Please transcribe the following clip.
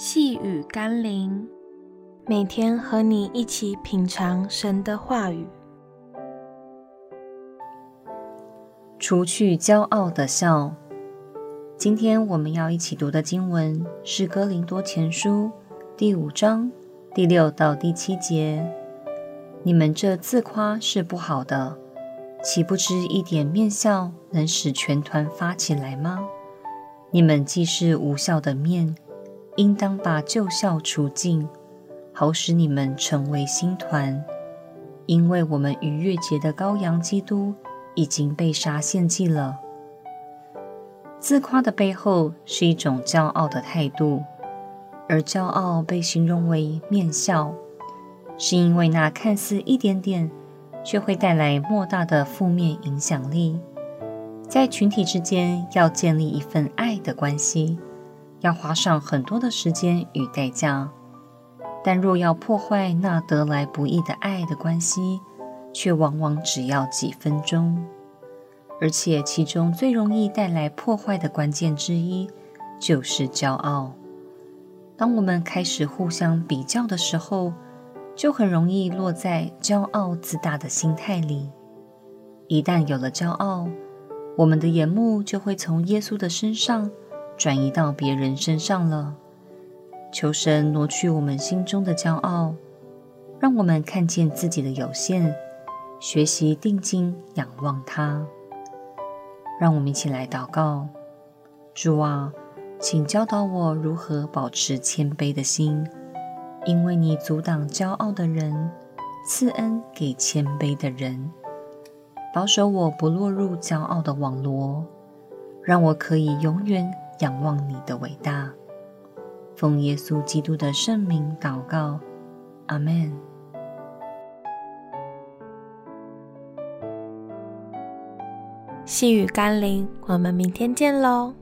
细雨甘霖，每天和你一起品尝神的话语，除去骄傲的笑。今天我们要一起读的经文是《哥林多前书》第五章第六到第七节。你们这自夸是不好的，岂不知一点面笑能使全团发起来吗？你们既是无效的面。应当把旧校除尽，好使你们成为新团。因为我们逾越节的羔羊基督已经被杀献祭了。自夸的背后是一种骄傲的态度，而骄傲被形容为面笑，是因为那看似一点点，却会带来莫大的负面影响力。在群体之间要建立一份爱的关系。要花上很多的时间与代价，但若要破坏那得来不易的爱的关系，却往往只要几分钟。而且其中最容易带来破坏的关键之一，就是骄傲。当我们开始互相比较的时候，就很容易落在骄傲自大的心态里。一旦有了骄傲，我们的眼目就会从耶稣的身上。转移到别人身上了。求神挪去我们心中的骄傲，让我们看见自己的有限，学习定睛仰望他。让我们一起来祷告：主啊，请教导我如何保持谦卑的心，因为你阻挡骄傲的人，赐恩给谦卑的人。保守我不落入骄傲的网罗，让我可以永远。仰望你的伟大，奉耶稣基督的圣名祷告，阿门。细雨甘霖，我们明天见喽。